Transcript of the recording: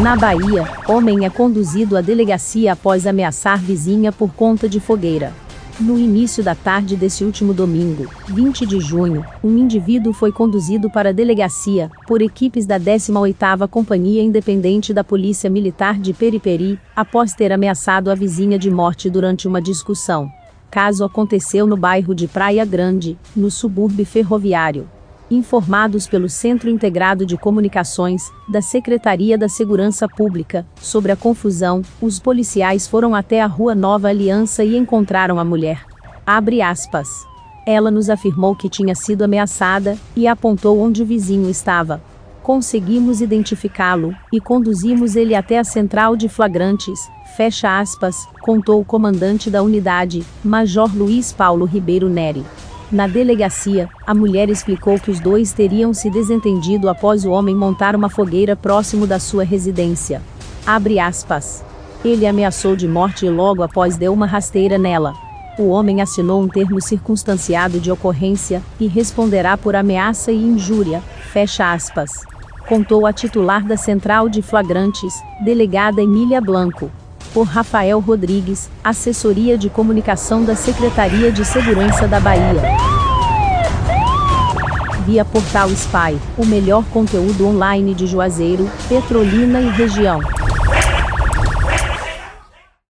Na Bahia, homem é conduzido à delegacia após ameaçar vizinha por conta de fogueira. No início da tarde desse último domingo, 20 de junho, um indivíduo foi conduzido para a delegacia por equipes da 18ª Companhia Independente da Polícia Militar de Periperi, após ter ameaçado a vizinha de morte durante uma discussão. Caso aconteceu no bairro de Praia Grande, no subúrbio ferroviário. Informados pelo Centro Integrado de Comunicações, da Secretaria da Segurança Pública, sobre a confusão, os policiais foram até a Rua Nova Aliança e encontraram a mulher. Abre aspas. Ela nos afirmou que tinha sido ameaçada e apontou onde o vizinho estava. Conseguimos identificá-lo e conduzimos ele até a central de flagrantes. Fecha aspas, contou o comandante da unidade, Major Luiz Paulo Ribeiro Neri. Na delegacia, a mulher explicou que os dois teriam se desentendido após o homem montar uma fogueira próximo da sua residência. Abre aspas. Ele ameaçou de morte e logo após deu uma rasteira nela. O homem assinou um termo circunstanciado de ocorrência e responderá por ameaça e injúria. Fecha aspas. Contou a titular da Central de Flagrantes, delegada Emília Blanco por Rafael Rodrigues, Assessoria de Comunicação da Secretaria de Segurança da Bahia. Via Portal Spy, o melhor conteúdo online de Juazeiro, Petrolina e região.